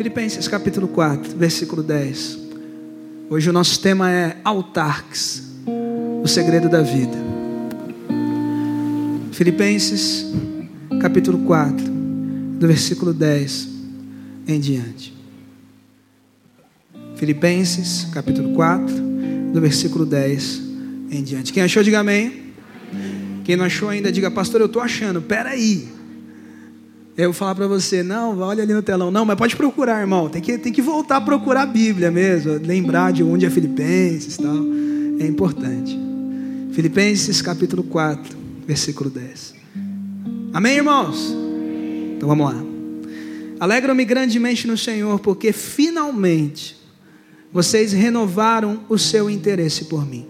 Filipenses capítulo 4, versículo 10. Hoje o nosso tema é autarques, o segredo da vida. Filipenses capítulo 4, do versículo 10 em diante. Filipenses capítulo 4, do versículo 10 em diante. Quem achou, diga amém. Quem não achou ainda, diga, pastor, eu estou achando, peraí. Eu falar para você, não, olha ali no telão. Não, mas pode procurar, irmão. Tem que, tem que voltar a procurar a Bíblia mesmo. Lembrar de onde é Filipenses e tal. É importante. Filipenses capítulo 4, versículo 10. Amém, irmãos? Então vamos lá. Alegram-me grandemente no Senhor, porque finalmente vocês renovaram o seu interesse por mim.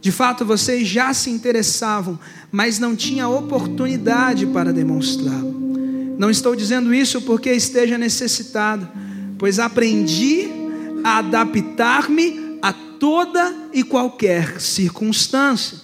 De fato, vocês já se interessavam, mas não tinha oportunidade para demonstrá-lo. Não estou dizendo isso porque esteja necessitado, pois aprendi a adaptar-me a toda e qualquer circunstância.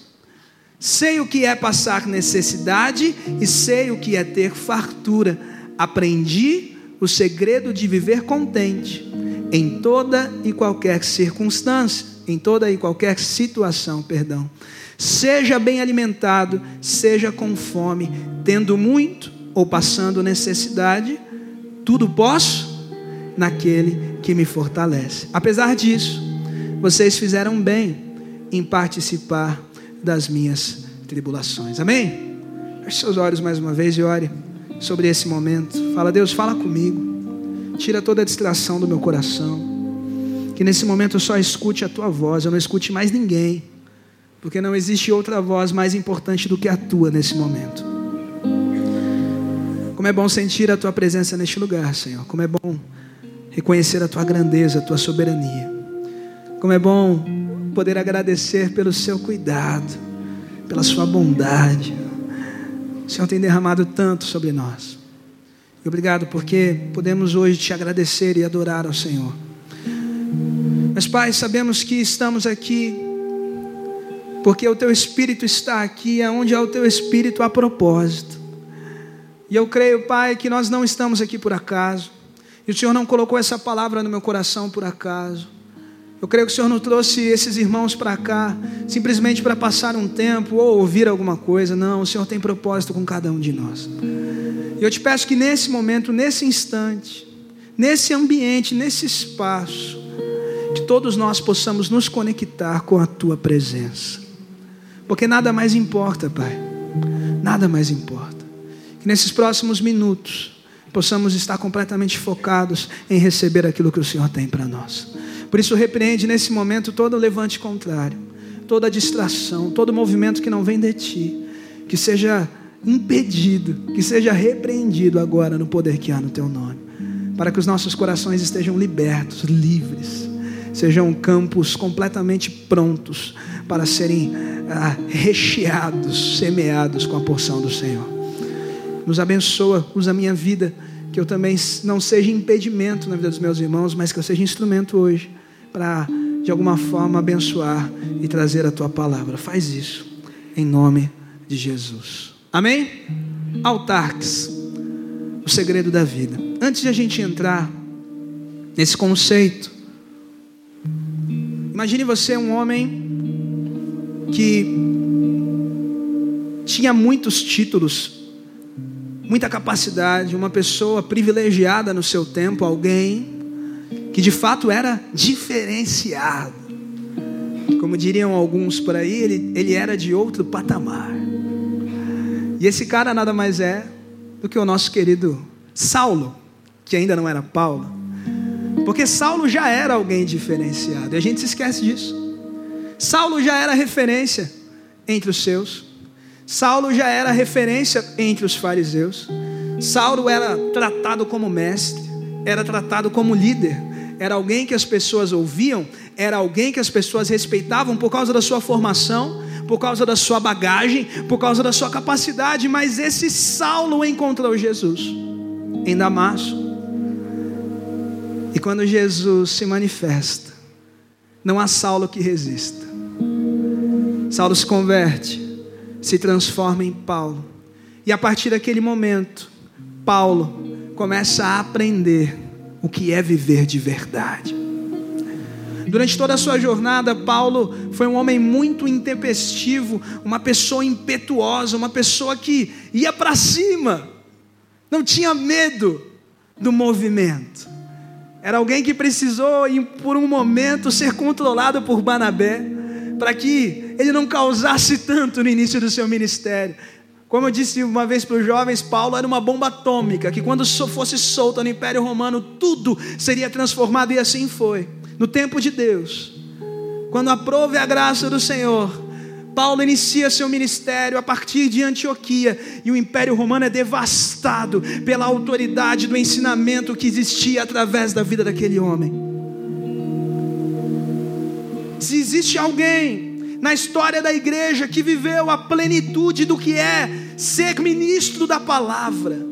Sei o que é passar necessidade e sei o que é ter fartura. Aprendi o segredo de viver contente em toda e qualquer circunstância, em toda e qualquer situação, perdão. Seja bem alimentado, seja com fome, tendo muito ou passando necessidade, tudo posso naquele que me fortalece. Apesar disso, vocês fizeram bem em participar das minhas tribulações. Amém? Feche seus olhos mais uma vez e ore sobre esse momento. Fala, Deus, fala comigo. Tira toda a distração do meu coração. Que nesse momento eu só escute a tua voz, eu não escute mais ninguém. Porque não existe outra voz mais importante do que a tua nesse momento. Como é bom sentir a tua presença neste lugar, Senhor. Como é bom reconhecer a tua grandeza, a tua soberania. Como é bom poder agradecer pelo seu cuidado, pela sua bondade. O Senhor tem derramado tanto sobre nós. E obrigado porque podemos hoje te agradecer e adorar ao Senhor. Mas, Pai, sabemos que estamos aqui porque o teu Espírito está aqui, aonde há o teu Espírito há propósito. E eu creio, Pai, que nós não estamos aqui por acaso. E o Senhor não colocou essa palavra no meu coração por acaso. Eu creio que o Senhor não trouxe esses irmãos para cá simplesmente para passar um tempo ou ouvir alguma coisa. Não, o Senhor tem propósito com cada um de nós. E eu te peço que nesse momento, nesse instante, nesse ambiente, nesse espaço, que todos nós possamos nos conectar com a tua presença. Porque nada mais importa, Pai. Nada mais importa. Que nesses próximos minutos possamos estar completamente focados em receber aquilo que o Senhor tem para nós. Por isso, repreende nesse momento todo o levante contrário, toda distração, todo movimento que não vem de ti, que seja impedido, que seja repreendido agora no poder que há no teu nome, para que os nossos corações estejam libertos, livres, sejam campos completamente prontos para serem ah, recheados, semeados com a porção do Senhor nos abençoa, usa a minha vida, que eu também não seja impedimento na vida dos meus irmãos, mas que eu seja instrumento hoje para, de alguma forma, abençoar e trazer a tua palavra. Faz isso, em nome de Jesus. Amém? Autarques, o segredo da vida. Antes de a gente entrar nesse conceito, imagine você um homem que tinha muitos títulos muita capacidade, uma pessoa privilegiada no seu tempo, alguém que de fato era diferenciado. Como diriam alguns por aí, ele, ele era de outro patamar. E esse cara nada mais é do que o nosso querido Saulo, que ainda não era Paulo. Porque Saulo já era alguém diferenciado, e a gente se esquece disso. Saulo já era referência entre os seus. Saulo já era referência entre os fariseus. Saulo era tratado como mestre, era tratado como líder, era alguém que as pessoas ouviam, era alguém que as pessoas respeitavam por causa da sua formação, por causa da sua bagagem, por causa da sua capacidade. Mas esse Saulo encontrou Jesus em Damasco. E quando Jesus se manifesta, não há Saulo que resista. Saulo se converte se transforma em Paulo. E a partir daquele momento, Paulo começa a aprender o que é viver de verdade. Durante toda a sua jornada, Paulo foi um homem muito intempestivo, uma pessoa impetuosa, uma pessoa que ia para cima, não tinha medo do movimento. Era alguém que precisou, por um momento, ser controlado por Banabé, para que ele não causasse tanto no início do seu ministério. Como eu disse uma vez para os jovens, Paulo era uma bomba atômica, que quando fosse solta no Império Romano, tudo seria transformado, e assim foi no tempo de Deus, quando aprove a graça do Senhor, Paulo inicia seu ministério a partir de Antioquia e o Império Romano é devastado pela autoridade do ensinamento que existia através da vida daquele homem. Se existe alguém na história da igreja que viveu a plenitude do que é ser ministro da palavra,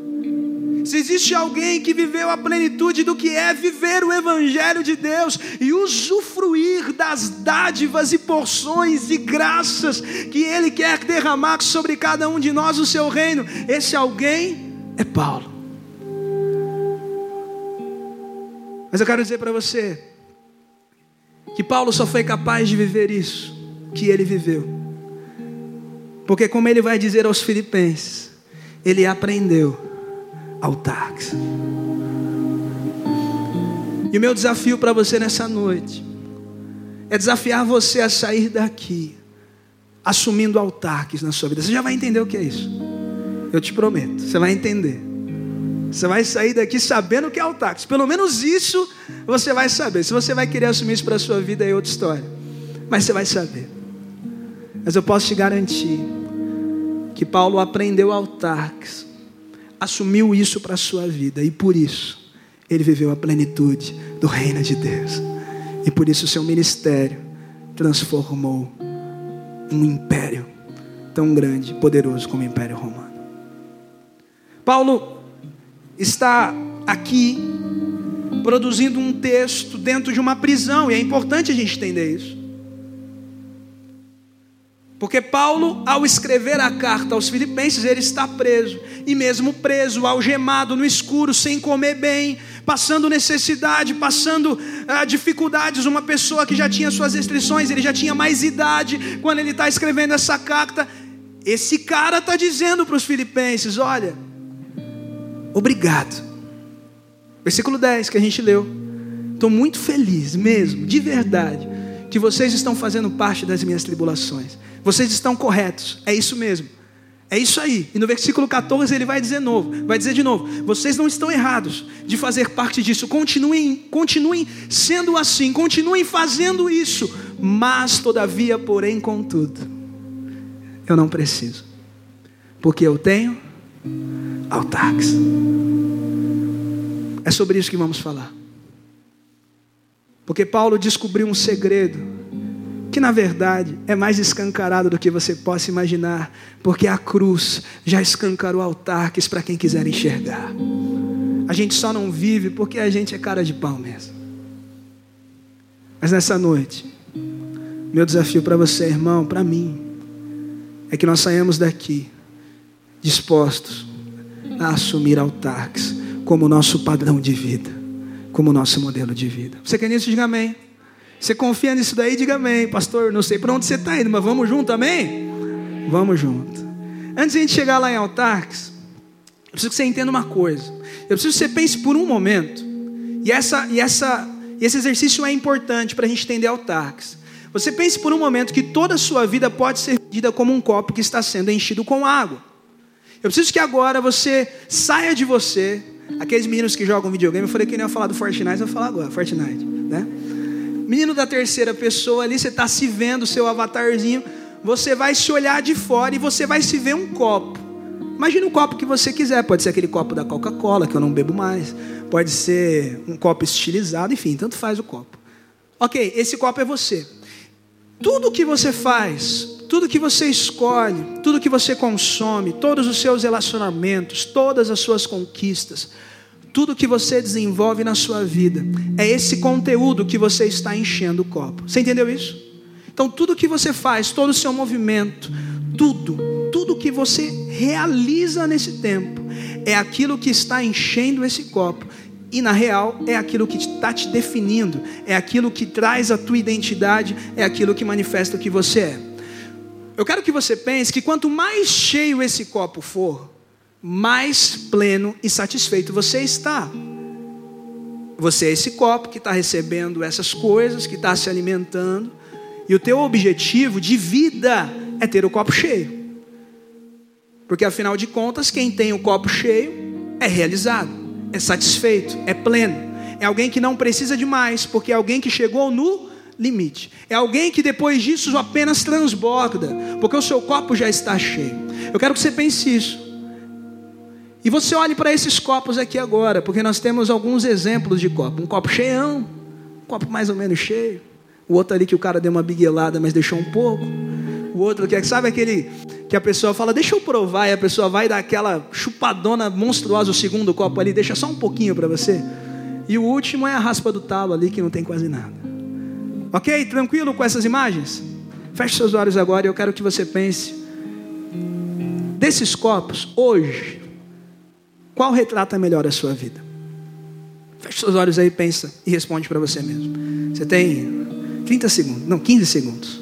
se existe alguém que viveu a plenitude do que é viver o Evangelho de Deus e usufruir das dádivas e porções e graças que Ele quer derramar sobre cada um de nós o seu reino, esse alguém é Paulo. Mas eu quero dizer para você que Paulo só foi capaz de viver isso que ele viveu, porque, como ele vai dizer aos Filipenses, ele aprendeu altares. E o meu desafio para você nessa noite é desafiar você a sair daqui assumindo altares na sua vida. Você já vai entender o que é isso. Eu te prometo, você vai entender. Você vai sair daqui sabendo o que é altares. Pelo menos isso você vai saber. Se você vai querer assumir isso para a sua vida é outra história. Mas você vai saber. Mas eu posso te garantir que Paulo aprendeu altares assumiu isso para a sua vida e por isso ele viveu a plenitude do reino de Deus. E por isso o seu ministério transformou um império tão grande, poderoso como o Império Romano. Paulo está aqui produzindo um texto dentro de uma prisão, e é importante a gente entender isso. Porque Paulo, ao escrever a carta aos Filipenses, ele está preso. E mesmo preso, algemado no escuro, sem comer bem, passando necessidade, passando ah, dificuldades. Uma pessoa que já tinha suas restrições, ele já tinha mais idade quando ele está escrevendo essa carta. Esse cara está dizendo para os Filipenses: Olha, obrigado. Versículo 10 que a gente leu. Estou muito feliz mesmo, de verdade, que vocês estão fazendo parte das minhas tribulações. Vocês estão corretos, é isso mesmo. É isso aí. E no versículo 14 ele vai dizer novo, vai dizer de novo: vocês não estão errados de fazer parte disso. Continuem, continuem sendo assim, continuem fazendo isso. Mas todavia, porém, contudo, eu não preciso. Porque eu tenho altax. É sobre isso que vamos falar. Porque Paulo descobriu um segredo que na verdade é mais escancarado do que você possa imaginar, porque a cruz já escancarou altares para quem quiser enxergar. A gente só não vive porque a gente é cara de pau mesmo. Mas nessa noite, meu desafio para você, irmão, para mim, é que nós saímos daqui dispostos a assumir altares como nosso padrão de vida, como nosso modelo de vida. Você quer nisso? Diga amém. Você confia nisso daí? Diga amém, pastor. Não sei para onde você está indo, mas vamos junto, amém? Vamos junto. Antes de a gente chegar lá em Altarques, eu preciso que você entenda uma coisa. Eu preciso que você pense por um momento, e, essa, e, essa, e esse exercício é importante para a gente entender Altarques. Você pense por um momento que toda a sua vida pode ser medida como um copo que está sendo enchido com água. Eu preciso que agora você saia de você, aqueles meninos que jogam videogame, eu falei que não ia falar do Fortnite, eu vou falar agora, Fortnite, né? menino da terceira pessoa ali, você está se vendo, seu avatarzinho, você vai se olhar de fora e você vai se ver um copo. Imagina o copo que você quiser, pode ser aquele copo da Coca-Cola, que eu não bebo mais, pode ser um copo estilizado, enfim, tanto faz o copo. Ok, esse copo é você. Tudo que você faz, tudo que você escolhe, tudo que você consome, todos os seus relacionamentos, todas as suas conquistas, tudo que você desenvolve na sua vida é esse conteúdo que você está enchendo o copo. Você entendeu isso? Então, tudo que você faz, todo o seu movimento, tudo, tudo que você realiza nesse tempo, é aquilo que está enchendo esse copo. E na real é aquilo que está te definindo, é aquilo que traz a tua identidade, é aquilo que manifesta o que você é. Eu quero que você pense que quanto mais cheio esse copo for, mais pleno e satisfeito você está. Você é esse copo que está recebendo essas coisas, que está se alimentando, e o teu objetivo de vida é ter o copo cheio. Porque afinal de contas, quem tem o copo cheio é realizado, é satisfeito, é pleno. É alguém que não precisa de mais, porque é alguém que chegou no limite. É alguém que depois disso apenas transborda, porque o seu copo já está cheio. Eu quero que você pense isso. E você olhe para esses copos aqui agora, porque nós temos alguns exemplos de copo. Um copo cheião, um copo mais ou menos cheio. O outro ali que o cara deu uma biguelada, mas deixou um pouco. O outro que é, sabe aquele que a pessoa fala, deixa eu provar, e a pessoa vai dar aquela chupadona monstruosa, o segundo copo ali, deixa só um pouquinho para você. E o último é a raspa do talo ali, que não tem quase nada. Ok? Tranquilo com essas imagens? Feche seus olhos agora e eu quero que você pense. Desses copos, hoje, qual retrata melhor a sua vida? Feche seus olhos aí, pensa e responde para você mesmo. Você tem 30 segundos, não, 15 segundos.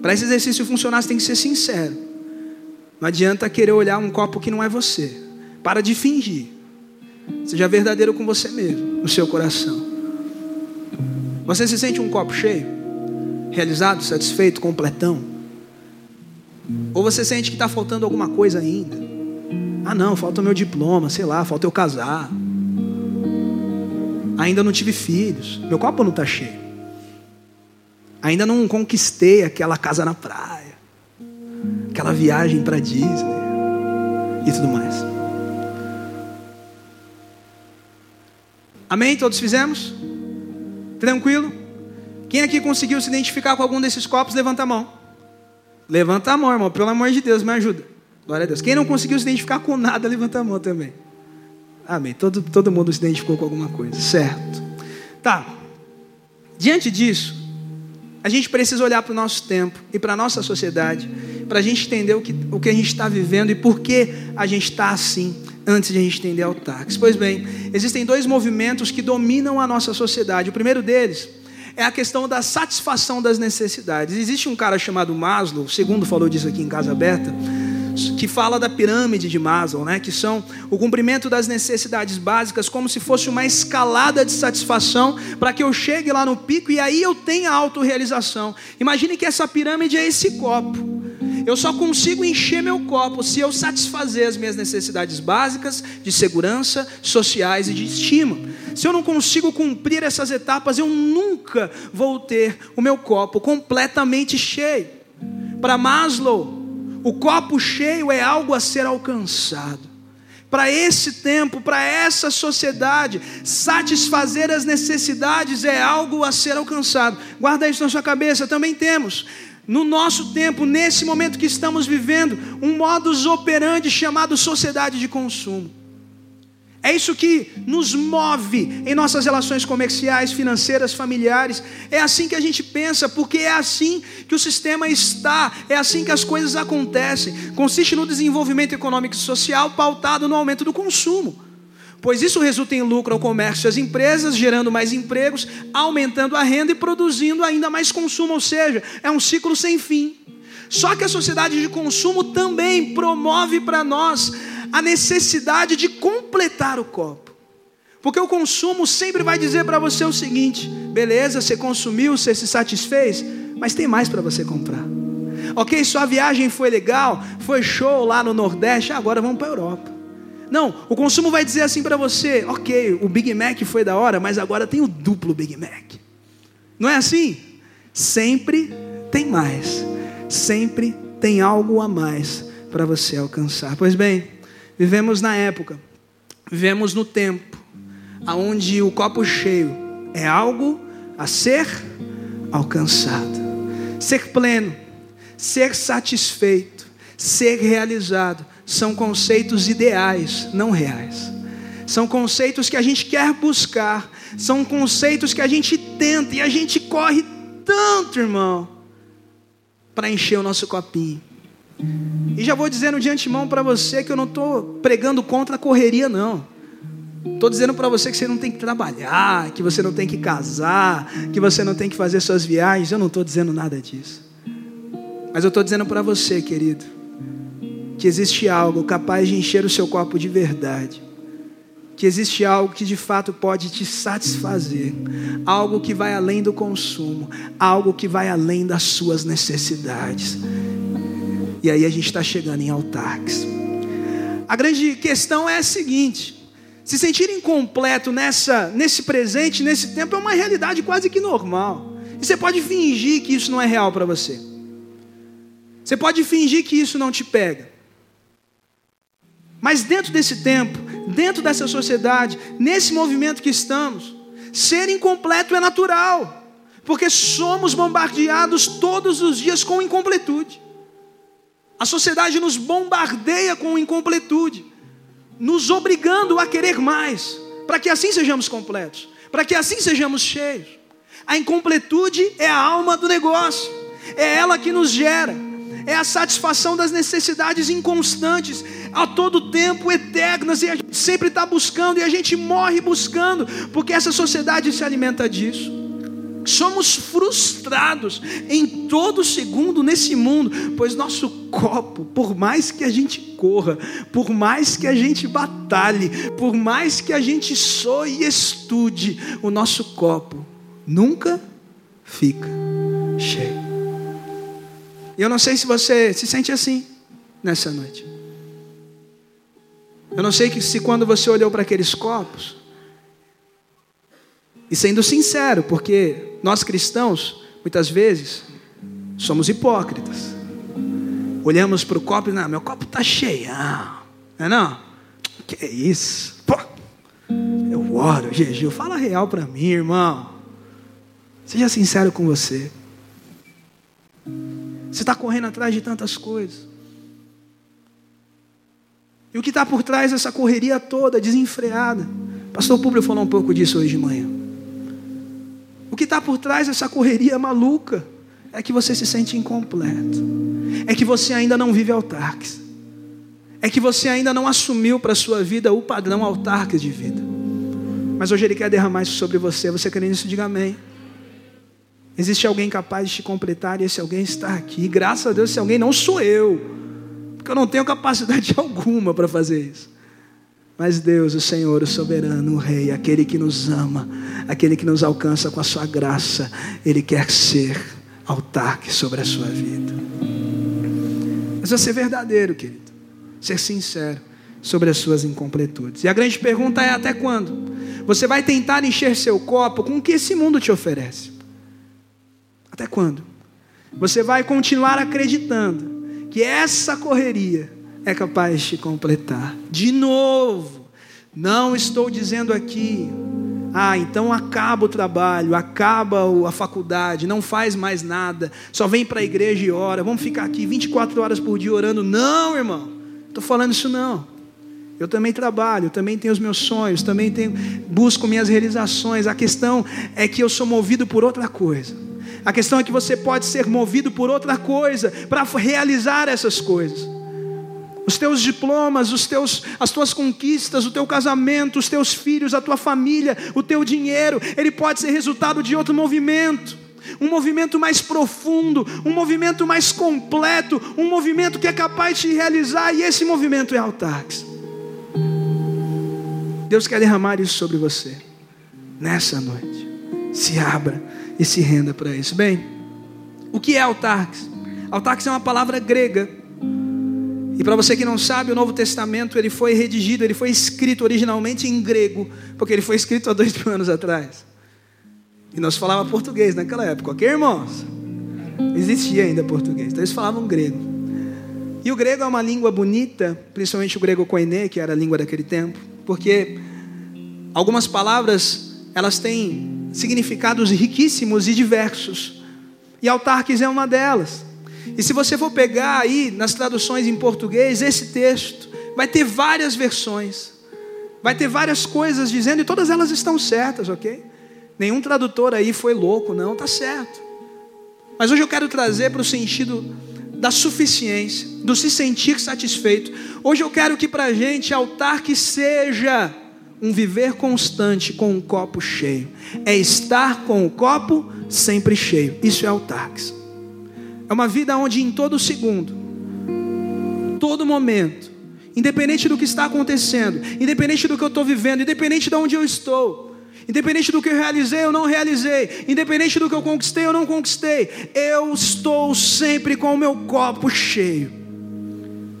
Para esse exercício funcionar, você tem que ser sincero. Não adianta querer olhar um copo que não é você. Para de fingir. Seja verdadeiro com você mesmo, no seu coração. Você se sente um copo cheio? Realizado, satisfeito, completão? Ou você sente que está faltando alguma coisa ainda? Ah, não, falta o meu diploma, sei lá, falta eu casar. Ainda não tive filhos. Meu copo não está cheio. Ainda não conquistei aquela casa na praia, aquela viagem para Disney e tudo mais. Amém? Todos fizemos? Tranquilo? Quem aqui conseguiu se identificar com algum desses copos, levanta a mão. Levanta a mão, irmão, pelo amor de Deus, me ajuda. Glória a Deus. Quem não conseguiu se identificar com nada, levanta a mão também. Amém. Todo, todo mundo se identificou com alguma coisa, certo? Tá. Diante disso, a gente precisa olhar para o nosso tempo e para a nossa sociedade, para a gente entender o que, o que a gente está vivendo e por que a gente está assim, antes de a gente entender o táxi. Pois bem, existem dois movimentos que dominam a nossa sociedade. O primeiro deles é a questão da satisfação das necessidades. Existe um cara chamado Maslow, o segundo falou disso aqui em Casa Aberta, que fala da pirâmide de Maslow, né? que são o cumprimento das necessidades básicas como se fosse uma escalada de satisfação para que eu chegue lá no pico e aí eu tenha autorrealização. Imagine que essa pirâmide é esse copo. Eu só consigo encher meu copo se eu satisfazer as minhas necessidades básicas de segurança, sociais e de estima. Se eu não consigo cumprir essas etapas, eu nunca vou ter o meu copo completamente cheio. Para Maslow, o copo cheio é algo a ser alcançado. Para esse tempo, para essa sociedade, satisfazer as necessidades é algo a ser alcançado. Guarda isso na sua cabeça. Também temos, no nosso tempo, nesse momento que estamos vivendo, um modus operandi chamado sociedade de consumo. É isso que nos move em nossas relações comerciais, financeiras, familiares. É assim que a gente pensa, porque é assim que o sistema está, é assim que as coisas acontecem. Consiste no desenvolvimento econômico e social pautado no aumento do consumo. Pois isso resulta em lucro ao comércio e às empresas, gerando mais empregos, aumentando a renda e produzindo ainda mais consumo, ou seja, é um ciclo sem fim. Só que a sociedade de consumo também promove para nós a necessidade de completar o copo. Porque o consumo sempre vai dizer para você o seguinte: beleza, você consumiu, você se satisfez, mas tem mais para você comprar. Ok, sua viagem foi legal, foi show lá no Nordeste, agora vamos para a Europa. Não, o consumo vai dizer assim para você: ok, o Big Mac foi da hora, mas agora tem o duplo Big Mac. Não é assim? Sempre tem mais, sempre tem algo a mais para você alcançar. Pois bem, Vivemos na época, vivemos no tempo, aonde o copo cheio é algo a ser alcançado. Ser pleno, ser satisfeito, ser realizado são conceitos ideais, não reais. São conceitos que a gente quer buscar, são conceitos que a gente tenta e a gente corre tanto, irmão, para encher o nosso copinho. E já vou dizendo de antemão para você que eu não estou pregando contra a correria, não. Estou dizendo para você que você não tem que trabalhar, que você não tem que casar, que você não tem que fazer suas viagens. Eu não estou dizendo nada disso. Mas eu estou dizendo para você, querido, que existe algo capaz de encher o seu copo de verdade. Que existe algo que de fato pode te satisfazer, algo que vai além do consumo, algo que vai além das suas necessidades. E aí a gente está chegando em Altax. A grande questão é a seguinte: se sentir incompleto nessa, nesse presente, nesse tempo, é uma realidade quase que normal. E você pode fingir que isso não é real para você. Você pode fingir que isso não te pega. Mas dentro desse tempo, dentro dessa sociedade, nesse movimento que estamos, ser incompleto é natural, porque somos bombardeados todos os dias com incompletude. A sociedade nos bombardeia com incompletude, nos obrigando a querer mais, para que assim sejamos completos, para que assim sejamos cheios. A incompletude é a alma do negócio, é ela que nos gera, é a satisfação das necessidades inconstantes, a todo tempo eternas, e a gente sempre está buscando, e a gente morre buscando, porque essa sociedade se alimenta disso. Somos frustrados em todo segundo nesse mundo, pois nosso copo, por mais que a gente corra, por mais que a gente batalhe, por mais que a gente soe e estude, o nosso copo nunca fica cheio. E eu não sei se você se sente assim nessa noite. Eu não sei que se quando você olhou para aqueles copos, e sendo sincero, porque nós cristãos, muitas vezes, somos hipócritas. Olhamos para o copo e, não, meu copo está cheio. Não é não? Que isso? Pô, eu oro, jejum. Fala real para mim, irmão. Seja sincero com você. Você está correndo atrás de tantas coisas. E o que está por trás dessa correria toda, desenfreada? Pastor Público falou um pouco disso hoje de manhã. O que está por trás dessa correria maluca é que você se sente incompleto, é que você ainda não vive autarques, é que você ainda não assumiu para a sua vida o padrão autarques de vida. Mas hoje Ele quer derramar isso sobre você. Você crê nisso? Diga amém. Existe alguém capaz de te completar e esse alguém está aqui. graças a Deus, esse alguém não sou eu, porque eu não tenho capacidade alguma para fazer isso. Mas Deus, o Senhor, o soberano, o Rei, aquele que nos ama, aquele que nos alcança com a sua graça, Ele quer ser autarque sobre a sua vida. Mas você ser verdadeiro, querido, ser sincero sobre as suas incompletudes. E a grande pergunta é: até quando? Você vai tentar encher seu copo com o que esse mundo te oferece? Até quando? Você vai continuar acreditando que essa correria é capaz de completar. De novo, não estou dizendo aqui, ah, então acaba o trabalho, acaba a faculdade, não faz mais nada, só vem para a igreja e ora, vamos ficar aqui 24 horas por dia orando. Não, irmão, estou falando isso não. Eu também trabalho, também tenho os meus sonhos, também tenho, busco minhas realizações. A questão é que eu sou movido por outra coisa. A questão é que você pode ser movido por outra coisa para realizar essas coisas os teus diplomas, os teus, as tuas conquistas, o teu casamento, os teus filhos, a tua família, o teu dinheiro, ele pode ser resultado de outro movimento. Um movimento mais profundo, um movimento mais completo, um movimento que é capaz de realizar, e esse movimento é Altax. Deus quer derramar isso sobre você, nessa noite. Se abra e se renda para isso. Bem, o que é Altax? Altax é uma palavra grega e para você que não sabe, o Novo Testamento ele foi redigido, ele foi escrito originalmente em grego, porque ele foi escrito há dois mil anos atrás. E nós falávamos português naquela época, ok, irmãos? Existia ainda português, então eles falavam grego. E o grego é uma língua bonita, principalmente o grego koiné, que era a língua daquele tempo, porque algumas palavras elas têm significados riquíssimos e diversos. E autarques é uma delas. E se você for pegar aí nas traduções em português, esse texto vai ter várias versões, vai ter várias coisas dizendo, e todas elas estão certas, ok? Nenhum tradutor aí foi louco, não, está certo. Mas hoje eu quero trazer para o sentido da suficiência, do se sentir satisfeito. Hoje eu quero que para a gente altar que seja um viver constante com um copo cheio. É estar com o copo sempre cheio. Isso é autarques. É uma vida onde em todo segundo, todo momento, independente do que está acontecendo, independente do que eu estou vivendo, independente de onde eu estou, independente do que eu realizei ou não realizei, independente do que eu conquistei ou não conquistei, eu estou sempre com o meu copo cheio.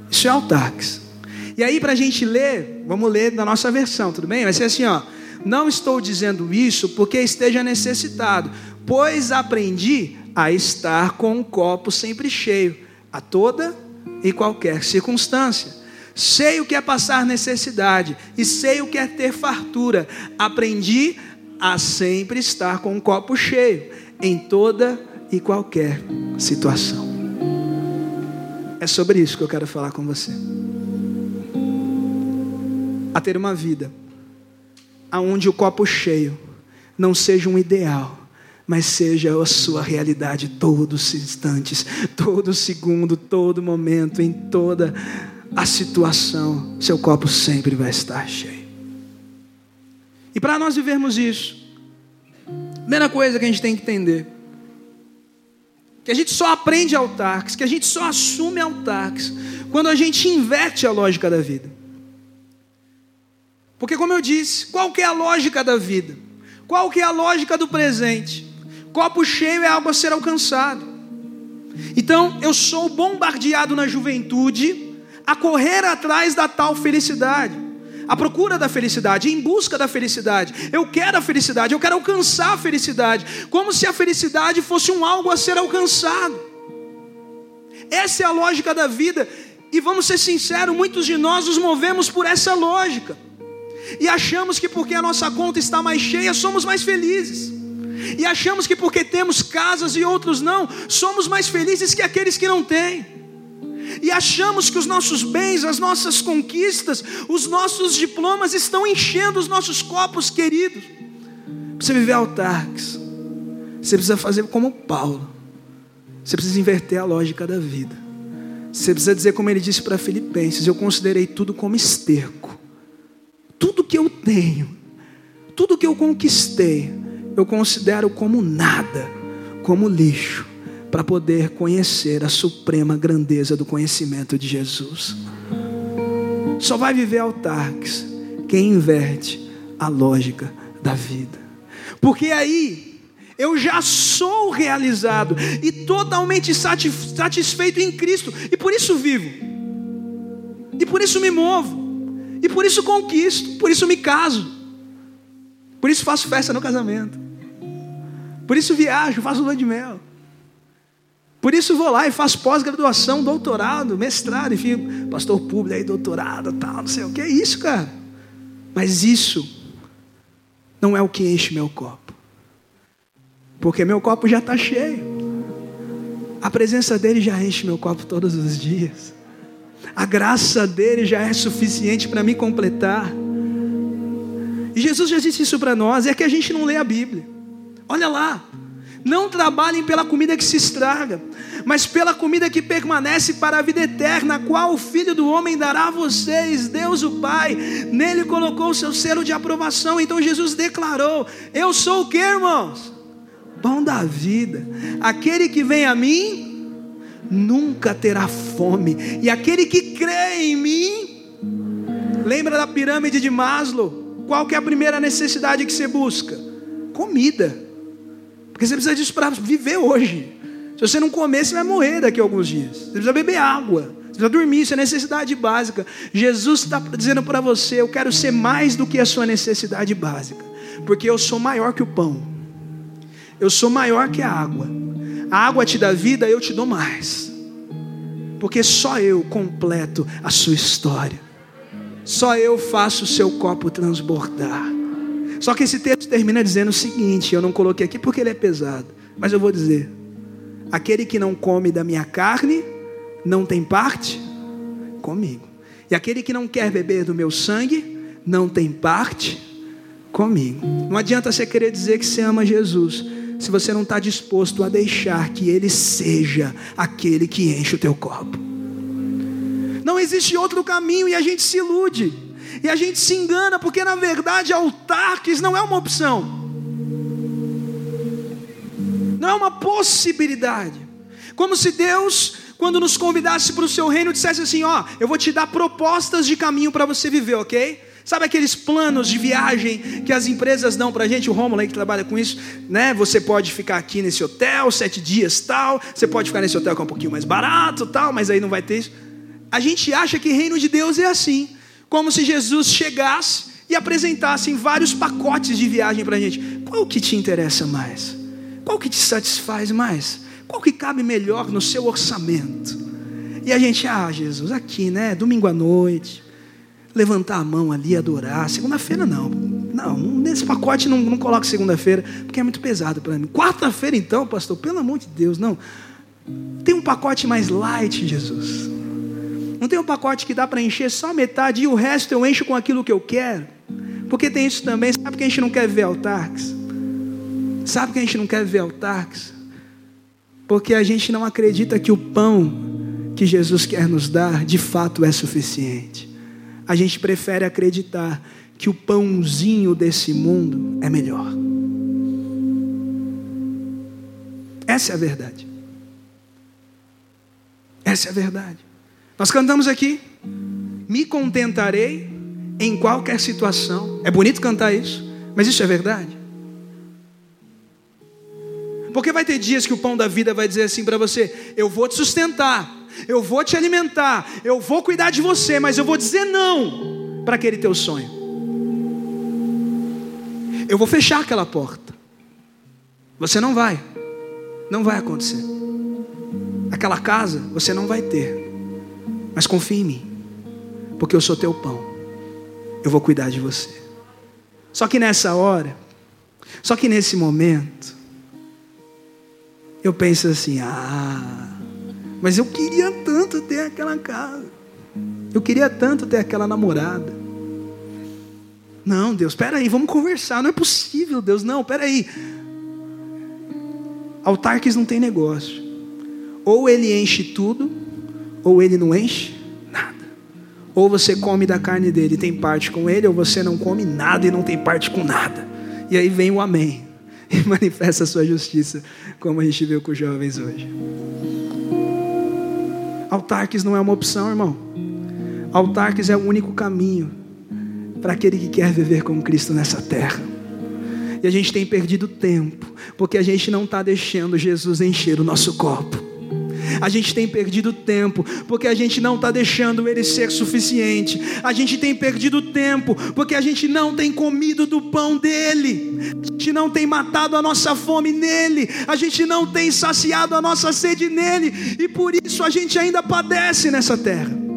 Isso é autarques. E aí, para a gente ler, vamos ler na nossa versão, tudo bem? Vai ser assim, ó. Não estou dizendo isso porque esteja necessitado, pois aprendi a estar com um copo sempre cheio, a toda e qualquer circunstância. Sei o que é passar necessidade e sei o que é ter fartura. Aprendi a sempre estar com um copo cheio em toda e qualquer situação. É sobre isso que eu quero falar com você a ter uma vida aonde o copo cheio não seja um ideal, mas seja a sua realidade todos os instantes, todo segundo, todo momento, em toda a situação, seu copo sempre vai estar cheio. E para nós vivermos isso, primeira coisa que a gente tem que entender, que a gente só aprende autarques, que a gente só assume autarques, quando a gente inverte a lógica da vida. Porque como eu disse, qual que é a lógica da vida? Qual que é a lógica do presente? Copo cheio é algo a ser alcançado. Então, eu sou bombardeado na juventude a correr atrás da tal felicidade, a procura da felicidade, em busca da felicidade. Eu quero a felicidade, eu quero alcançar a felicidade, como se a felicidade fosse um algo a ser alcançado. Essa é a lógica da vida, e vamos ser sinceros, muitos de nós nos movemos por essa lógica e achamos que porque a nossa conta está mais cheia, somos mais felizes. E achamos que porque temos casas e outros não, somos mais felizes que aqueles que não têm. E achamos que os nossos bens, as nossas conquistas, os nossos diplomas estão enchendo os nossos copos queridos. Você viver autarques, você precisa fazer como Paulo. Você precisa inverter a lógica da vida. Você precisa dizer como ele disse para Filipenses: Eu considerei tudo como esterco que eu tenho, tudo que eu conquistei, eu considero como nada, como lixo, para poder conhecer a suprema grandeza do conhecimento de Jesus. Só vai viver autarques quem inverte a lógica da vida, porque aí eu já sou realizado e totalmente satisfeito em Cristo, e por isso vivo, e por isso me movo. E por isso conquisto, por isso me caso. Por isso faço festa no casamento. Por isso viajo, faço lua de mel. Por isso vou lá e faço pós-graduação, doutorado, mestrado, enfim, pastor público aí, doutorado, tal, não sei o que é isso, cara. Mas isso não é o que enche meu copo. Porque meu copo já está cheio. A presença dele já enche meu copo todos os dias. A graça dele já é suficiente para me completar. E Jesus já disse isso para nós, é que a gente não lê a Bíblia. Olha lá. Não trabalhem pela comida que se estraga, mas pela comida que permanece para a vida eterna, a qual o Filho do Homem dará a vocês, Deus o Pai. Nele colocou o seu selo de aprovação. Então Jesus declarou: Eu sou o que, irmãos? Pão da vida. Aquele que vem a mim, nunca terá fome, e aquele que crê em mim, lembra da pirâmide de Maslow? Qual que é a primeira necessidade que você busca? Comida, porque você precisa disso para viver hoje. Se você não comer, você vai morrer daqui a alguns dias. Você precisa beber água, precisa dormir, isso é necessidade básica. Jesus está dizendo para você: Eu quero ser mais do que a sua necessidade básica, porque eu sou maior que o pão, eu sou maior que a água. A água te dá vida, eu te dou mais. Porque só eu completo a sua história. Só eu faço o seu copo transbordar. Só que esse texto termina dizendo o seguinte: eu não coloquei aqui porque ele é pesado, mas eu vou dizer: aquele que não come da minha carne não tem parte comigo, e aquele que não quer beber do meu sangue não tem parte comigo. Não adianta você querer dizer que você ama Jesus se você não está disposto a deixar que Ele seja aquele que enche o teu copo. Não existe outro caminho e a gente se ilude. E a gente se engana porque na verdade autarques não é uma opção. Não é uma possibilidade. Como se Deus, quando nos convidasse para o seu reino, dissesse assim: Ó, eu vou te dar propostas de caminho para você viver, ok? Sabe aqueles planos de viagem que as empresas dão para a gente? O Romulo aí que trabalha com isso, né? Você pode ficar aqui nesse hotel sete dias, tal. Você pode ficar nesse hotel que é um pouquinho mais barato, tal. Mas aí não vai ter isso. A gente acha que reino de Deus é assim, como se Jesus chegasse e apresentasse vários pacotes de viagem para a gente. Qual que te interessa mais? Qual que te satisfaz mais? Qual que cabe melhor no seu orçamento? E a gente, ah, Jesus, aqui, né? Domingo à noite levantar a mão ali, adorar. Segunda-feira não. Não, nesse pacote não, não coloque segunda-feira, porque é muito pesado para mim. Quarta-feira então, pastor, pelo amor de Deus, não. Tem um pacote mais light, Jesus. Não tem um pacote que dá para encher só metade e o resto eu encho com aquilo que eu quero. Porque tem isso também. Sabe que a gente não quer ver autarques? Sabe que a gente não quer ver autarques? Porque a gente não acredita que o pão que Jesus quer nos dar de fato é suficiente a gente prefere acreditar que o pãozinho desse mundo é melhor. Essa é a verdade. Essa é a verdade. Nós cantamos aqui, me contentarei em qualquer situação. É bonito cantar isso, mas isso é verdade. Porque vai ter dias que o pão da vida vai dizer assim para você: eu vou te sustentar, eu vou te alimentar, eu vou cuidar de você, mas eu vou dizer não para aquele teu sonho. Eu vou fechar aquela porta. Você não vai, não vai acontecer. Aquela casa você não vai ter, mas confie em mim, porque eu sou teu pão, eu vou cuidar de você. Só que nessa hora, só que nesse momento, eu penso assim: ah, mas eu queria tanto ter aquela casa. Eu queria tanto ter aquela namorada. Não, Deus, espera aí, vamos conversar. Não é possível, Deus, não, espera aí. Autarques não tem negócio. Ou ele enche tudo, ou ele não enche nada. Ou você come da carne dele e tem parte com ele, ou você não come nada e não tem parte com nada. E aí vem o amém e manifesta a sua justiça, como a gente viu com os jovens hoje. Autarques não é uma opção, irmão. Autarques é o único caminho para aquele que quer viver com Cristo nessa terra. E a gente tem perdido tempo, porque a gente não está deixando Jesus encher o nosso copo. A gente tem perdido tempo porque a gente não está deixando Ele ser suficiente. A gente tem perdido tempo porque a gente não tem comido do pão dele. A gente não tem matado a nossa fome nele. A gente não tem saciado a nossa sede nele. E por isso a gente ainda padece nessa terra.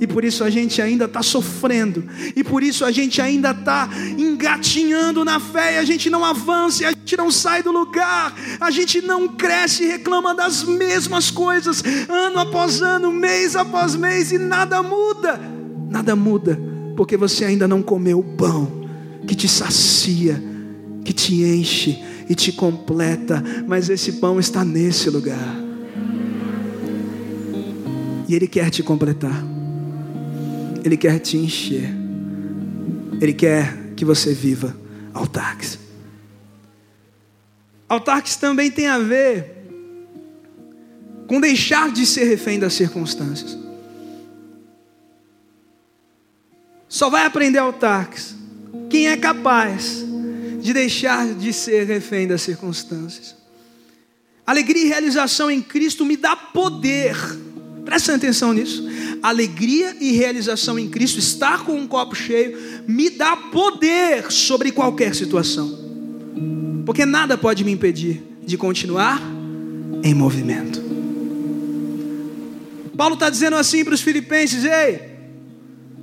E por isso a gente ainda está sofrendo. E por isso a gente ainda está engatinhando na fé. E a gente não avança, a gente não sai do lugar. A gente não cresce e reclama das mesmas coisas, ano após ano, mês após mês, e nada muda. Nada muda, porque você ainda não comeu o pão que te sacia, que te enche e te completa. Mas esse pão está nesse lugar. E Ele quer te completar. Ele quer te encher. Ele quer que você viva autarques. Autarques também tem a ver com deixar de ser refém das circunstâncias. Só vai aprender autarques quem é capaz de deixar de ser refém das circunstâncias. Alegria e realização em Cristo me dá poder. Presta atenção nisso alegria e realização em Cristo, estar com um copo cheio, me dá poder sobre qualquer situação. Porque nada pode me impedir de continuar em movimento. Paulo está dizendo assim para os filipenses: ei,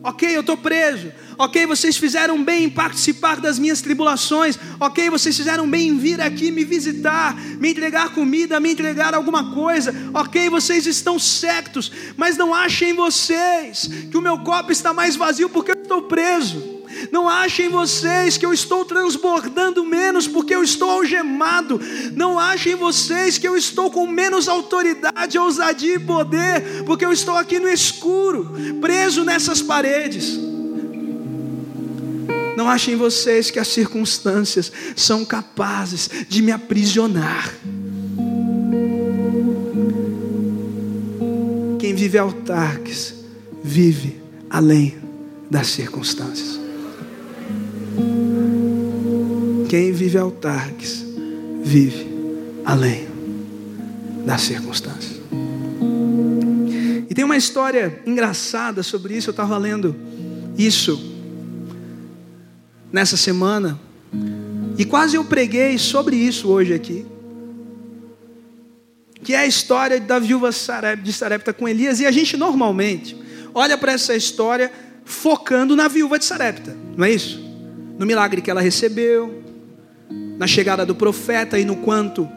Ok, eu estou preso. Ok, vocês fizeram bem em participar das minhas tribulações. Ok, vocês fizeram bem em vir aqui me visitar, me entregar comida, me entregar alguma coisa. Ok, vocês estão certos, mas não achem vocês que o meu copo está mais vazio porque eu estou preso. Não achem vocês que eu estou transbordando menos porque eu estou algemado. Não achem vocês que eu estou com menos autoridade, ousadia e poder porque eu estou aqui no escuro, preso nessas paredes. Não achem vocês que as circunstâncias são capazes de me aprisionar. Quem vive autarques, vive além das circunstâncias. Quem vive autarques, vive além das circunstâncias. E tem uma história engraçada sobre isso, eu estava lendo isso nessa semana, e quase eu preguei sobre isso hoje aqui. Que é a história da viúva de Sarepta com Elias, e a gente normalmente olha para essa história focando na viúva de Sarepta, não é isso? No milagre que ela recebeu, na chegada do profeta e no quanto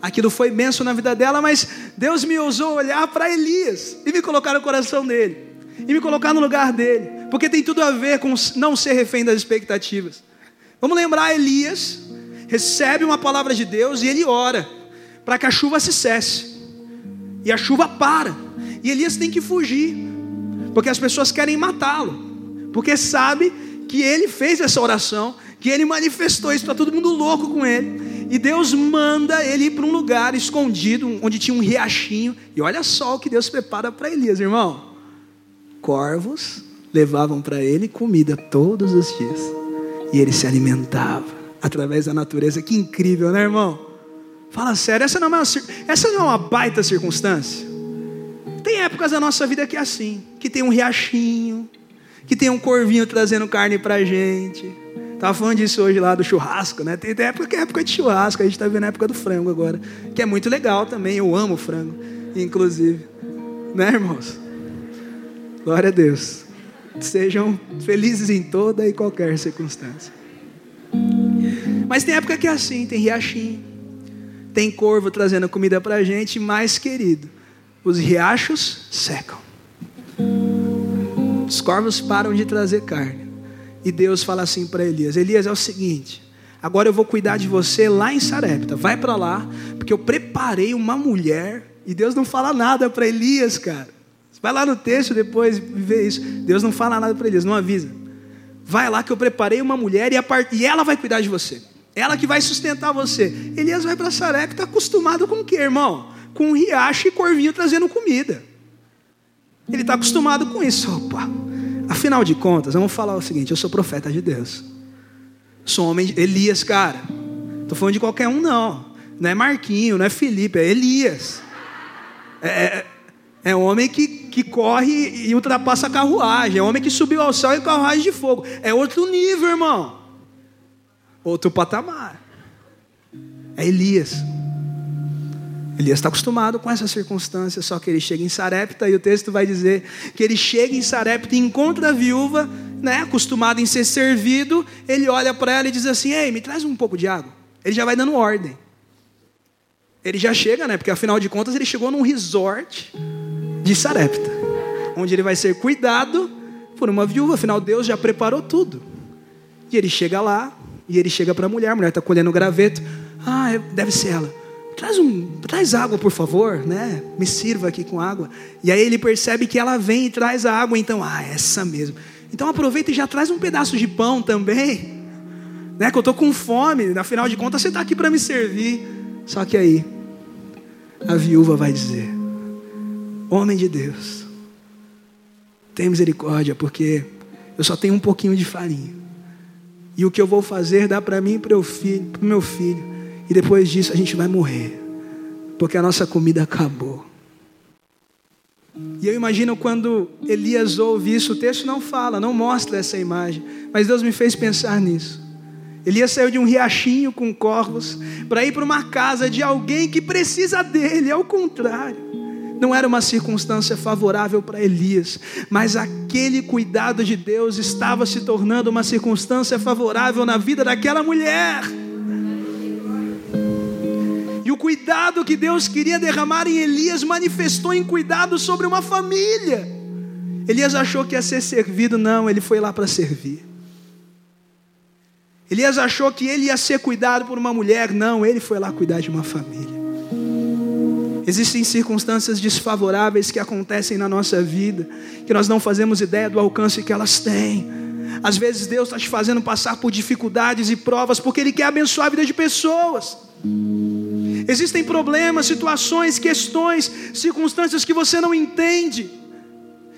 aquilo foi benção na vida dela, mas Deus me ousou olhar para Elias e me colocar no coração dele, e me colocar no lugar dele, porque tem tudo a ver com não ser refém das expectativas. Vamos lembrar: Elias recebe uma palavra de Deus e ele ora para que a chuva se cesse, e a chuva para, e Elias tem que fugir, porque as pessoas querem matá-lo, porque sabe que ele fez essa oração, que ele manifestou isso, está todo mundo louco com ele. E Deus manda ele ir para um lugar escondido, onde tinha um riachinho. E olha só o que Deus prepara para Elias, irmão. Corvos levavam para ele comida todos os dias. E ele se alimentava através da natureza. Que incrível, né, irmão? Fala sério, essa não é uma, essa não é uma baita circunstância? Tem épocas da nossa vida que é assim, que tem um riachinho, que tem um corvinho trazendo carne para gente Estava falando disso hoje lá do churrasco, né? Tem época que é época de churrasco, a gente está vendo a época do frango agora. Que é muito legal também, eu amo frango, inclusive. Né, irmãos? Glória a Deus. Sejam felizes em toda e qualquer circunstância. Mas tem época que é assim, tem riachinho, tem corvo trazendo comida para a gente, mais querido, os riachos secam. Os corvos param de trazer carne. E Deus fala assim para Elias: Elias, é o seguinte, agora eu vou cuidar de você lá em Sarepta, vai para lá, porque eu preparei uma mulher. E Deus não fala nada para Elias, cara. Vai lá no texto depois e vê isso. Deus não fala nada para Elias, não avisa. Vai lá que eu preparei uma mulher e, part... e ela vai cuidar de você. Ela que vai sustentar você. Elias vai para Sarepta acostumado com o quê, irmão? Com um riacho e corvinho trazendo comida. Ele está acostumado com isso. Opa, Afinal de contas, vamos falar o seguinte: eu sou profeta de Deus. Sou homem, de Elias, cara. Estou falando de qualquer um, não. Não é Marquinho, não é Felipe, é Elias. É, é, homem que, que corre e ultrapassa a carruagem. É homem que subiu ao céu e carruagem de fogo. É outro nível, irmão. Outro patamar. É Elias. Elias está acostumado com essa circunstância, só que ele chega em Sarepta e o texto vai dizer que ele chega em Sarepta e encontra a viúva, né, acostumada em ser servido, ele olha para ela e diz assim: "Ei, me traz um pouco de água". Ele já vai dando ordem. Ele já chega, né, porque afinal de contas ele chegou num resort de Sarepta, onde ele vai ser cuidado por uma viúva, afinal Deus já preparou tudo. E ele chega lá, e ele chega para a mulher, a mulher está colhendo o graveto. Ah, deve ser ela traz, um, traz água, por favor, né? Me sirva aqui com água. E aí ele percebe que ela vem e traz a água, então, ah, essa mesmo. Então aproveita e já traz um pedaço de pão também, né? Que eu estou com fome, afinal de contas você está aqui para me servir. Só que aí, a viúva vai dizer: Homem de Deus, tem misericórdia, porque eu só tenho um pouquinho de farinha. E o que eu vou fazer dá para mim e para o meu filho. E depois disso a gente vai morrer, porque a nossa comida acabou. E eu imagino quando Elias ouve isso, o texto não fala, não mostra essa imagem, mas Deus me fez pensar nisso. Elias saiu de um riachinho com corvos para ir para uma casa de alguém que precisa dele, ao contrário. Não era uma circunstância favorável para Elias, mas aquele cuidado de Deus estava se tornando uma circunstância favorável na vida daquela mulher cuidado que Deus queria derramar em Elias manifestou em cuidado sobre uma família. Elias achou que ia ser servido, não, ele foi lá para servir. Elias achou que ele ia ser cuidado por uma mulher, não, ele foi lá cuidar de uma família. Existem circunstâncias desfavoráveis que acontecem na nossa vida, que nós não fazemos ideia do alcance que elas têm. Às vezes Deus está te fazendo passar por dificuldades e provas porque Ele quer abençoar a vida de pessoas. Existem problemas, situações, questões, circunstâncias que você não entende,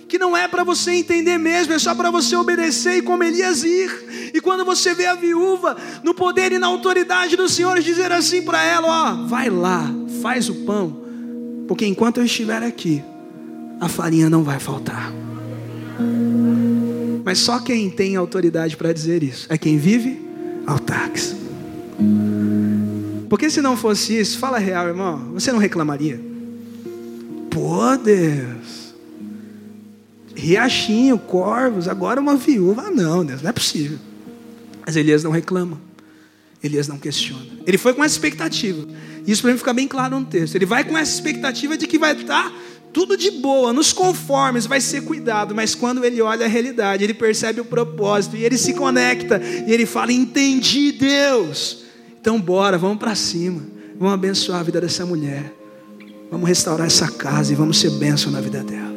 que não é para você entender mesmo, é só para você obedecer e como Elias ir. E quando você vê a viúva no poder e na autoridade do Senhor dizer assim para ela: Ó, vai lá, faz o pão, porque enquanto eu estiver aqui, a farinha não vai faltar. Mas só quem tem autoridade para dizer isso é quem vive autarques. Porque se não fosse isso, fala real, irmão, você não reclamaria? Pô, Deus. Riachinho, corvos, agora uma viúva. Não, Deus, não é possível. Mas Elias não reclama. Elias não questiona. Ele foi com essa expectativa. Isso para mim fica bem claro no texto. Ele vai com essa expectativa de que vai estar tudo de boa, nos conformes, vai ser cuidado, mas quando ele olha a realidade, ele percebe o propósito e ele se conecta e ele fala: Entendi, Deus. Então, bora, vamos para cima. Vamos abençoar a vida dessa mulher. Vamos restaurar essa casa e vamos ser bênção na vida dela.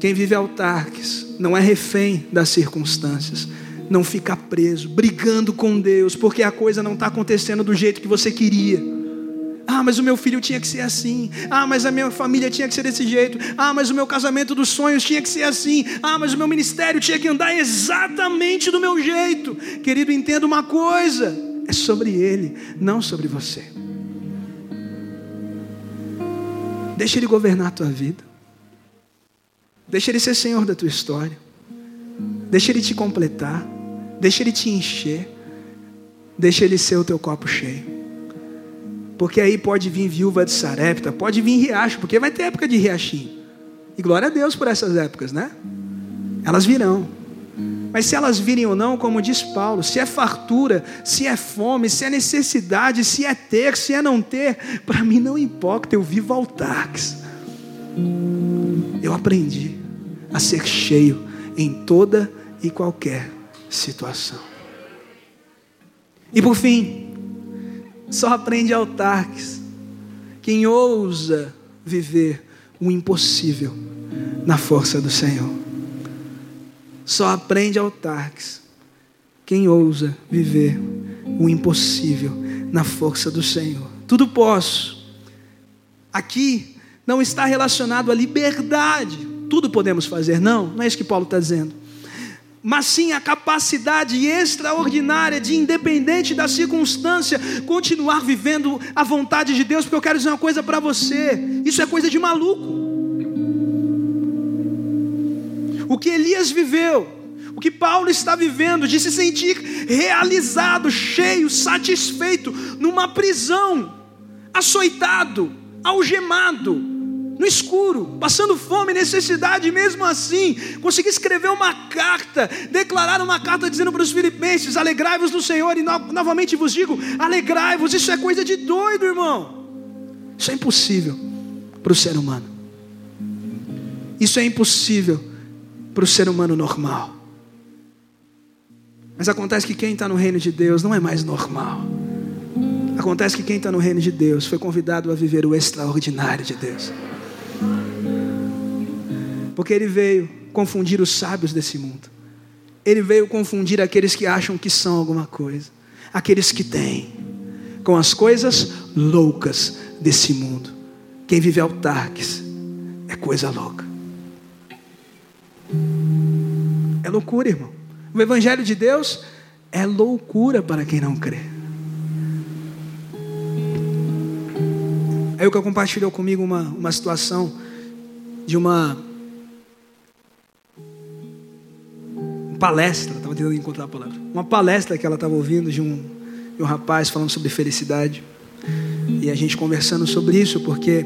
Quem vive autarques não é refém das circunstâncias, não fica preso, brigando com Deus, porque a coisa não está acontecendo do jeito que você queria. Ah, mas o meu filho tinha que ser assim. Ah, mas a minha família tinha que ser desse jeito. Ah, mas o meu casamento dos sonhos tinha que ser assim. Ah, mas o meu ministério tinha que andar exatamente do meu jeito. Querido, entenda uma coisa: é sobre ele, não sobre você. Deixa ele governar a tua vida. Deixa ele ser senhor da tua história. Deixa ele te completar. Deixa ele te encher. Deixa ele ser o teu copo cheio. Porque aí pode vir viúva de Sarepta, pode vir riacho, porque vai ter época de riachinho. E glória a Deus por essas épocas, né? Elas virão. Mas se elas virem ou não, como diz Paulo, se é fartura, se é fome, se é necessidade, se é ter, se é não ter, para mim não importa, eu vivo autarques. Eu aprendi a ser cheio em toda e qualquer situação. E por fim, só aprende autarques quem ousa viver o impossível na força do Senhor. Só aprende autarques quem ousa viver o impossível na força do Senhor. Tudo posso. Aqui não está relacionado à liberdade. Tudo podemos fazer, não. Não é isso que Paulo está dizendo mas sim a capacidade extraordinária de, independente da circunstância, continuar vivendo a vontade de Deus, porque eu quero dizer uma coisa para você: isso é coisa de maluco. O que Elias viveu, o que Paulo está vivendo, de se sentir realizado, cheio, satisfeito, numa prisão, açoitado, algemado, no escuro, passando fome necessidade, mesmo assim, consegui escrever uma carta, declarar uma carta dizendo para os filipenses: alegrai-vos no Senhor, e no, novamente vos digo: alegrai-vos, isso é coisa de doido, irmão. Isso é impossível para o ser humano, isso é impossível para o ser humano normal. Mas acontece que quem está no reino de Deus não é mais normal. Acontece que quem está no reino de Deus foi convidado a viver o extraordinário de Deus. Porque ele veio confundir os sábios desse mundo. Ele veio confundir aqueles que acham que são alguma coisa, aqueles que têm, com as coisas loucas desse mundo. Quem vive autarques é coisa louca. É loucura, irmão. O Evangelho de Deus é loucura para quem não crê. Aí o que compartilhou comigo uma, uma situação de uma palestra, estava tentando encontrar a palavra, uma palestra que ela estava ouvindo de um, de um rapaz falando sobre felicidade. E a gente conversando sobre isso, porque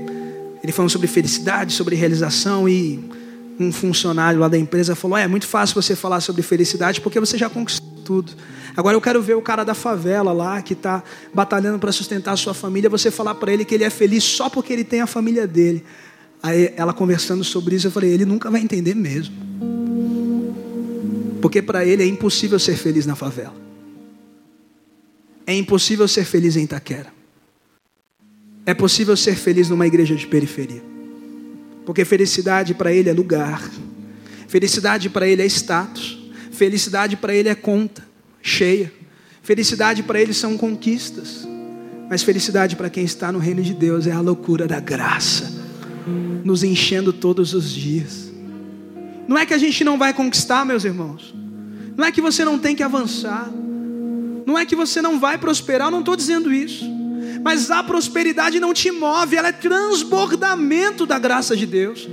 ele falando sobre felicidade, sobre realização, e um funcionário lá da empresa falou: é, é muito fácil você falar sobre felicidade porque você já conquistou tudo. Agora eu quero ver o cara da favela lá que está batalhando para sustentar a sua família, você falar para ele que ele é feliz só porque ele tem a família dele. Aí ela conversando sobre isso, eu falei: ele nunca vai entender mesmo. Porque para ele é impossível ser feliz na favela. É impossível ser feliz em Itaquera. É possível ser feliz numa igreja de periferia. Porque felicidade para ele é lugar. Felicidade para ele é status. Felicidade para ele é conta cheia. Felicidade para ele são conquistas. Mas felicidade para quem está no reino de Deus é a loucura da graça, nos enchendo todos os dias. Não é que a gente não vai conquistar, meus irmãos. Não é que você não tem que avançar. Não é que você não vai prosperar, eu não estou dizendo isso. Mas a prosperidade não te move, ela é transbordamento da graça de Deus.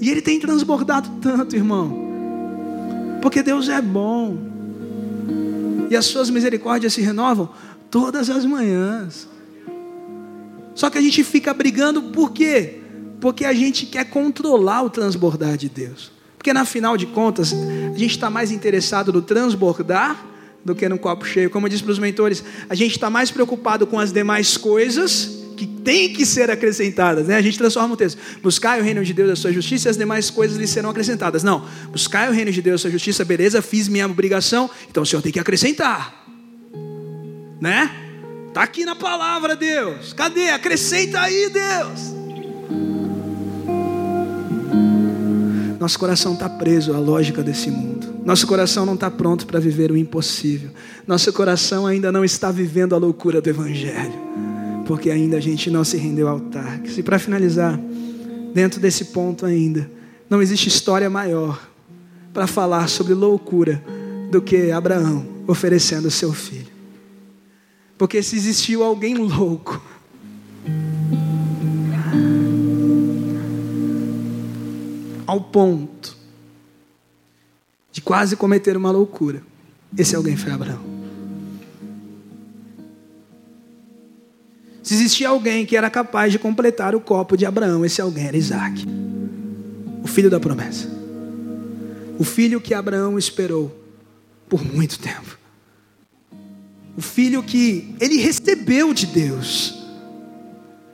E Ele tem transbordado tanto, irmão. Porque Deus é bom. E as suas misericórdias se renovam todas as manhãs. Só que a gente fica brigando por quê? Porque a gente quer controlar o transbordar de Deus. Porque na final de contas, a gente está mais interessado no transbordar do que no copo cheio. Como eu disse para os mentores, a gente está mais preocupado com as demais coisas que têm que ser acrescentadas. Né? A gente transforma o texto. Buscai o reino de Deus, a sua justiça, e as demais coisas lhe serão acrescentadas. Não. Buscai o reino de Deus, a sua justiça, beleza, fiz minha obrigação, então o Senhor tem que acrescentar. Né? Está aqui na palavra, Deus. Cadê? Acrescenta aí, Deus. Nosso coração está preso à lógica desse mundo. Nosso coração não está pronto para viver o impossível. Nosso coração ainda não está vivendo a loucura do Evangelho. Porque ainda a gente não se rendeu ao altar. E para finalizar, dentro desse ponto ainda, não existe história maior para falar sobre loucura do que Abraão oferecendo seu filho. Porque se existiu alguém louco, ao ponto de quase cometer uma loucura. Esse alguém foi Abraão. Se existia alguém que era capaz de completar o copo de Abraão, esse alguém era Isaac, o filho da promessa. O filho que Abraão esperou por muito tempo. O filho que ele recebeu de Deus.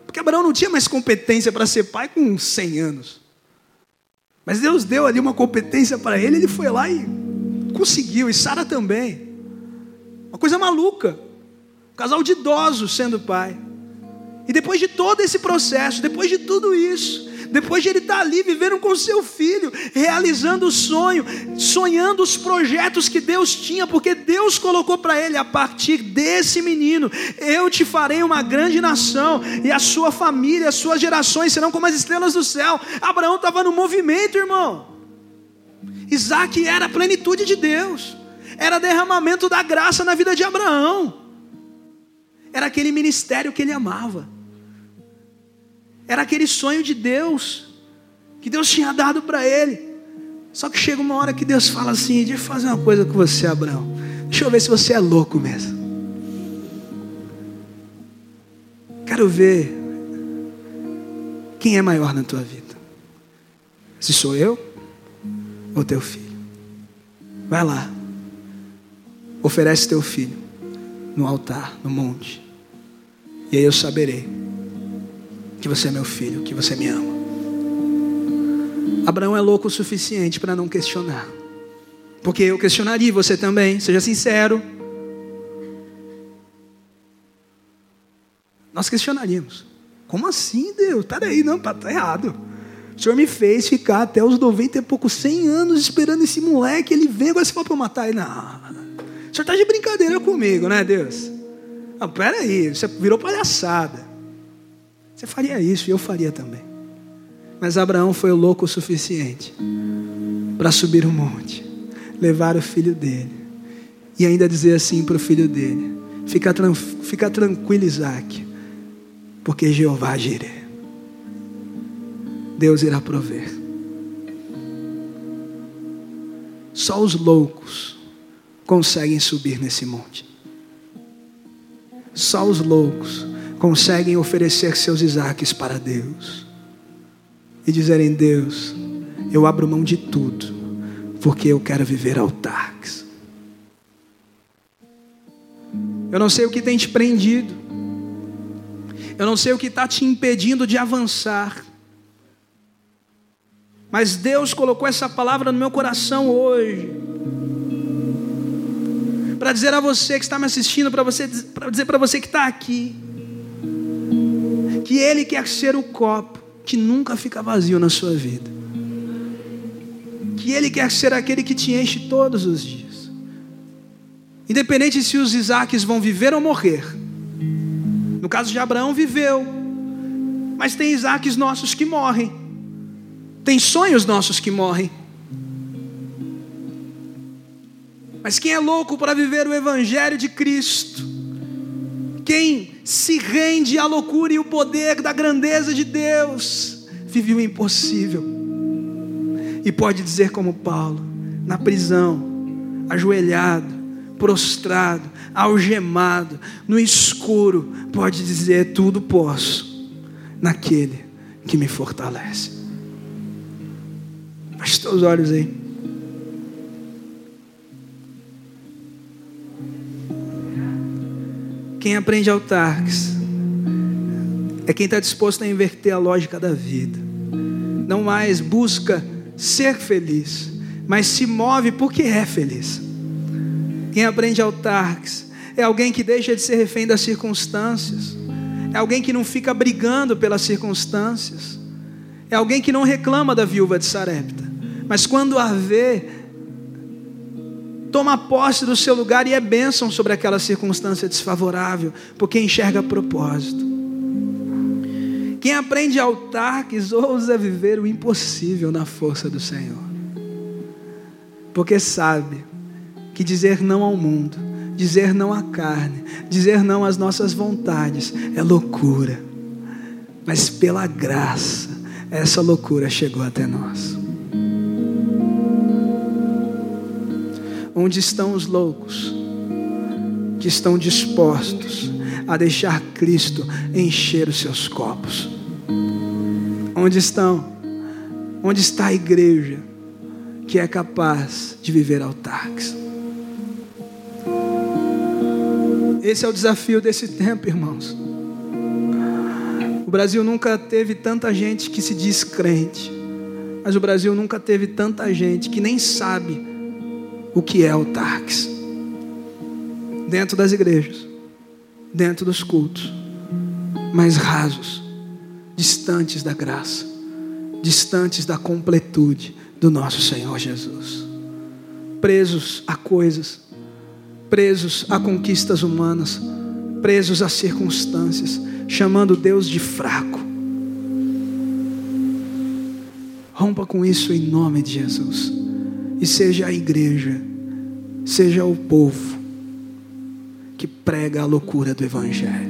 Porque Abraão não tinha mais competência para ser pai com 100 anos. Mas Deus deu ali uma competência para ele, ele foi lá e conseguiu, e Sara também. Uma coisa maluca. Um casal de idosos sendo pai. E depois de todo esse processo, depois de tudo isso, depois de ele estar ali vivendo com seu filho, realizando o sonho, sonhando os projetos que Deus tinha, porque Deus colocou para ele: a partir desse menino, eu te farei uma grande nação, e a sua família, as suas gerações serão como as estrelas do céu. Abraão estava no movimento, irmão. Isaac era a plenitude de Deus, era derramamento da graça na vida de Abraão, era aquele ministério que ele amava. Era aquele sonho de Deus, que Deus tinha dado para ele. Só que chega uma hora que Deus fala assim: Deixa eu fazer uma coisa com você, Abraão. Deixa eu ver se você é louco mesmo. Quero ver quem é maior na tua vida. Se sou eu ou teu filho. Vai lá. Oferece teu filho no altar, no monte. E aí eu saberei que você é meu filho, que você me ama. Abraão é louco o suficiente para não questionar. Porque eu questionaria você também, seja sincero. Nós questionaríamos. Como assim, Deus? Peraí, não, tá, tá errado. O Senhor me fez ficar até os 90 e pouco, 100 anos esperando esse moleque, ele vem, agora você fala para eu matar ele. Não, o Senhor está de brincadeira comigo, né, Deus? Não, peraí, você virou palhaçada. Você faria isso e eu faria também. Mas Abraão foi louco o suficiente para subir o monte, levar o filho dele e ainda dizer assim para o filho dele: fica, fica tranquilo, Isaac, porque Jeová girê. Deus irá prover. Só os loucos conseguem subir nesse monte. Só os loucos conseguem oferecer seus Isaques para Deus. E dizerem: Deus, eu abro mão de tudo, porque eu quero viver autarques. Eu não sei o que tem te prendido, eu não sei o que está te impedindo de avançar, mas Deus colocou essa palavra no meu coração hoje. Para dizer a você que está me assistindo, para dizer para você que está aqui, que Ele quer ser o copo que nunca fica vazio na sua vida. Que Ele quer ser aquele que te enche todos os dias. Independente se os Isaques vão viver ou morrer. No caso de Abraão, viveu. Mas tem Isaques nossos que morrem. Tem sonhos nossos que morrem. Mas quem é louco para viver o Evangelho de Cristo? Quem se rende à loucura e o poder da grandeza de Deus, vive o impossível. E pode dizer, como Paulo, na prisão, ajoelhado, prostrado, algemado, no escuro, pode dizer: tudo posso naquele que me fortalece. Feche teus olhos aí. Quem aprende autarques é quem está disposto a inverter a lógica da vida. Não mais busca ser feliz, mas se move porque é feliz. Quem aprende autarques é alguém que deixa de ser refém das circunstâncias. É alguém que não fica brigando pelas circunstâncias. É alguém que não reclama da viúva de Sarepta. Mas quando a vê, toma posse do seu lugar e é bênção sobre aquela circunstância desfavorável, porque enxerga propósito. Quem aprende autarques ousa viver o impossível na força do Senhor, porque sabe que dizer não ao mundo, dizer não à carne, dizer não às nossas vontades é loucura, mas pela graça, essa loucura chegou até nós. Onde estão os loucos que estão dispostos a deixar Cristo encher os seus copos? Onde estão? Onde está a igreja que é capaz de viver autarques? Esse é o desafio desse tempo, irmãos. O Brasil nunca teve tanta gente que se diz crente, mas o Brasil nunca teve tanta gente que nem sabe o que é autarques dentro das igrejas, dentro dos cultos, mais rasos, distantes da graça, distantes da completude do nosso Senhor Jesus, presos a coisas, presos a conquistas humanas, presos a circunstâncias, chamando Deus de fraco. Rompa com isso em nome de Jesus e seja a igreja, seja o povo que prega a loucura do Evangelho.